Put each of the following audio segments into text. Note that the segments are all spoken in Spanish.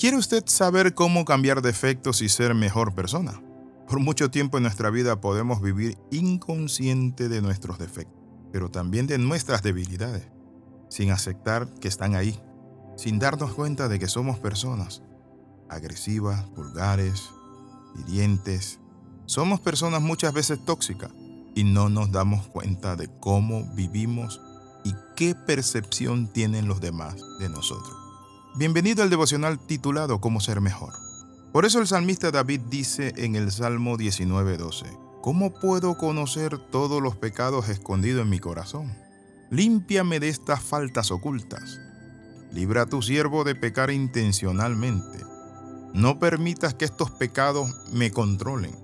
¿Quiere usted saber cómo cambiar defectos y ser mejor persona? Por mucho tiempo en nuestra vida podemos vivir inconsciente de nuestros defectos, pero también de nuestras debilidades, sin aceptar que están ahí, sin darnos cuenta de que somos personas agresivas, vulgares, hirientes. Somos personas muchas veces tóxicas y no nos damos cuenta de cómo vivimos y qué percepción tienen los demás de nosotros. Bienvenido al devocional titulado Cómo ser mejor. Por eso el salmista David dice en el Salmo 19:12, ¿Cómo puedo conocer todos los pecados escondidos en mi corazón? Límpiame de estas faltas ocultas. Libra a tu siervo de pecar intencionalmente. No permitas que estos pecados me controlen.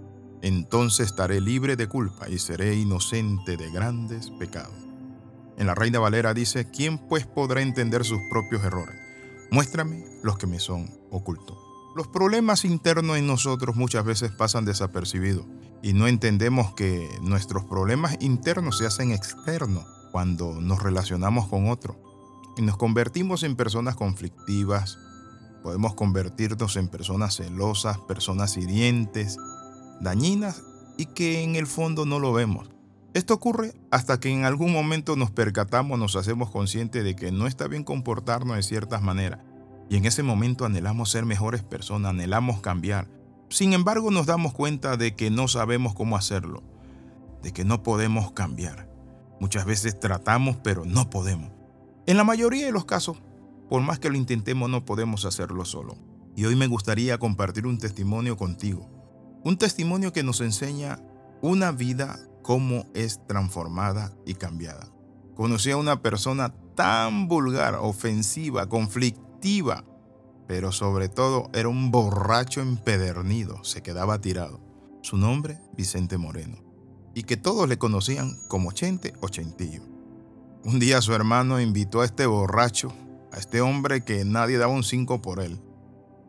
Entonces estaré libre de culpa y seré inocente de grandes pecados. En la Reina Valera dice, ¿quién pues podrá entender sus propios errores? Muéstrame los que me son ocultos. Los problemas internos en nosotros muchas veces pasan desapercibidos y no entendemos que nuestros problemas internos se hacen externos cuando nos relacionamos con otros y nos convertimos en personas conflictivas, podemos convertirnos en personas celosas, personas hirientes, dañinas y que en el fondo no lo vemos. Esto ocurre hasta que en algún momento nos percatamos, nos hacemos conscientes de que no está bien comportarnos de ciertas maneras y en ese momento anhelamos ser mejores personas, anhelamos cambiar. Sin embargo, nos damos cuenta de que no sabemos cómo hacerlo, de que no podemos cambiar. Muchas veces tratamos, pero no podemos. En la mayoría de los casos, por más que lo intentemos, no podemos hacerlo solo. Y hoy me gustaría compartir un testimonio contigo. Un testimonio que nos enseña una vida cómo es transformada y cambiada. Conocí a una persona tan vulgar, ofensiva, conflictiva, pero sobre todo era un borracho empedernido, se quedaba tirado. Su nombre, Vicente Moreno, y que todos le conocían como Chente o Chentillo. Un día su hermano invitó a este borracho, a este hombre que nadie daba un cinco por él,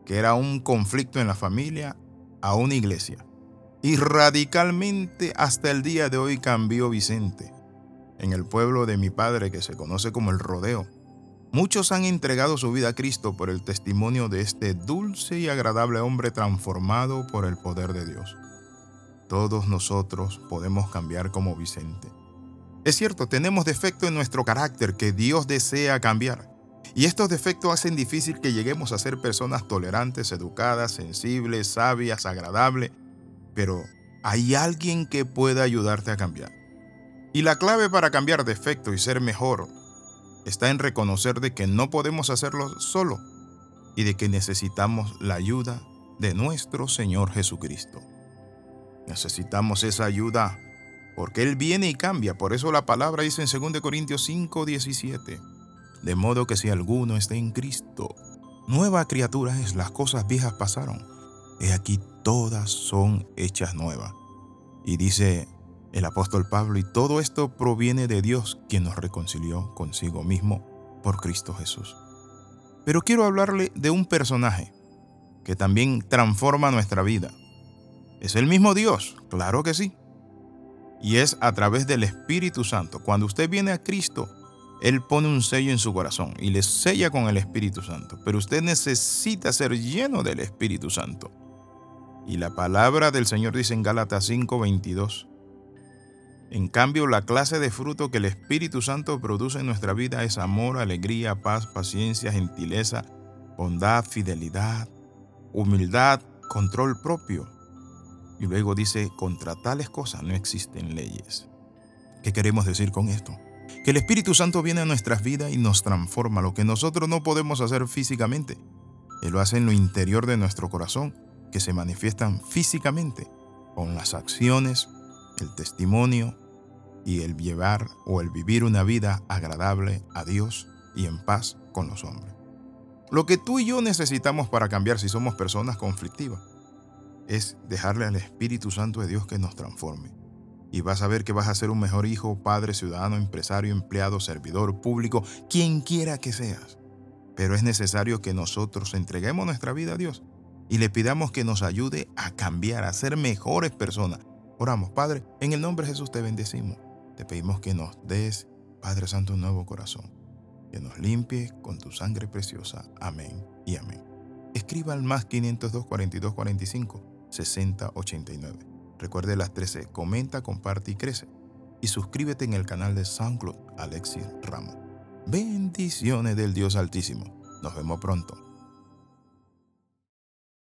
que era un conflicto en la familia, a una iglesia. Y radicalmente hasta el día de hoy cambió Vicente. En el pueblo de mi padre que se conoce como el Rodeo, Muchos han entregado su vida a Cristo por el testimonio de este dulce y agradable hombre transformado por el poder de Dios. Todos nosotros podemos cambiar como Vicente. Es cierto, tenemos defectos en nuestro carácter que Dios desea cambiar. Y estos defectos hacen difícil que lleguemos a ser personas tolerantes, educadas, sensibles, sabias, agradables. Pero hay alguien que pueda ayudarte a cambiar. Y la clave para cambiar defectos y ser mejor está en reconocer de que no podemos hacerlo solo y de que necesitamos la ayuda de nuestro Señor Jesucristo. Necesitamos esa ayuda porque Él viene y cambia. Por eso la palabra dice en 2 Corintios 5, 17. De modo que si alguno está en Cristo, nueva criatura es, las cosas viejas pasaron. He aquí todas son hechas nuevas. Y dice el apóstol Pablo, y todo esto proviene de Dios, quien nos reconcilió consigo mismo por Cristo Jesús. Pero quiero hablarle de un personaje que también transforma nuestra vida. ¿Es el mismo Dios? Claro que sí. Y es a través del Espíritu Santo. Cuando usted viene a Cristo, Él pone un sello en su corazón y le sella con el Espíritu Santo. Pero usted necesita ser lleno del Espíritu Santo. Y la palabra del Señor dice en Gálatas 5:22, en cambio, la clase de fruto que el Espíritu Santo produce en nuestra vida es amor, alegría, paz, paciencia, gentileza, bondad, fidelidad, humildad, control propio. Y luego dice, contra tales cosas no existen leyes. ¿Qué queremos decir con esto? Que el Espíritu Santo viene a nuestras vidas y nos transforma, lo que nosotros no podemos hacer físicamente. Él lo hace en lo interior de nuestro corazón, que se manifiestan físicamente con las acciones, el testimonio y el llevar o el vivir una vida agradable a Dios y en paz con los hombres. Lo que tú y yo necesitamos para cambiar si somos personas conflictivas es dejarle al Espíritu Santo de Dios que nos transforme. Y vas a ver que vas a ser un mejor hijo, padre, ciudadano, empresario, empleado, servidor público, quien quiera que seas. Pero es necesario que nosotros entreguemos nuestra vida a Dios y le pidamos que nos ayude a cambiar, a ser mejores personas. Oramos, Padre, en el nombre de Jesús te bendecimos. Te pedimos que nos des, Padre Santo, un nuevo corazón, que nos limpies con tu sangre preciosa. Amén y amén. Escriba al más 502 42 45 60 89. Recuerde las 13. Comenta, comparte y crece. Y suscríbete en el canal de SoundCloud Alexis Ramos. Bendiciones del Dios Altísimo. Nos vemos pronto.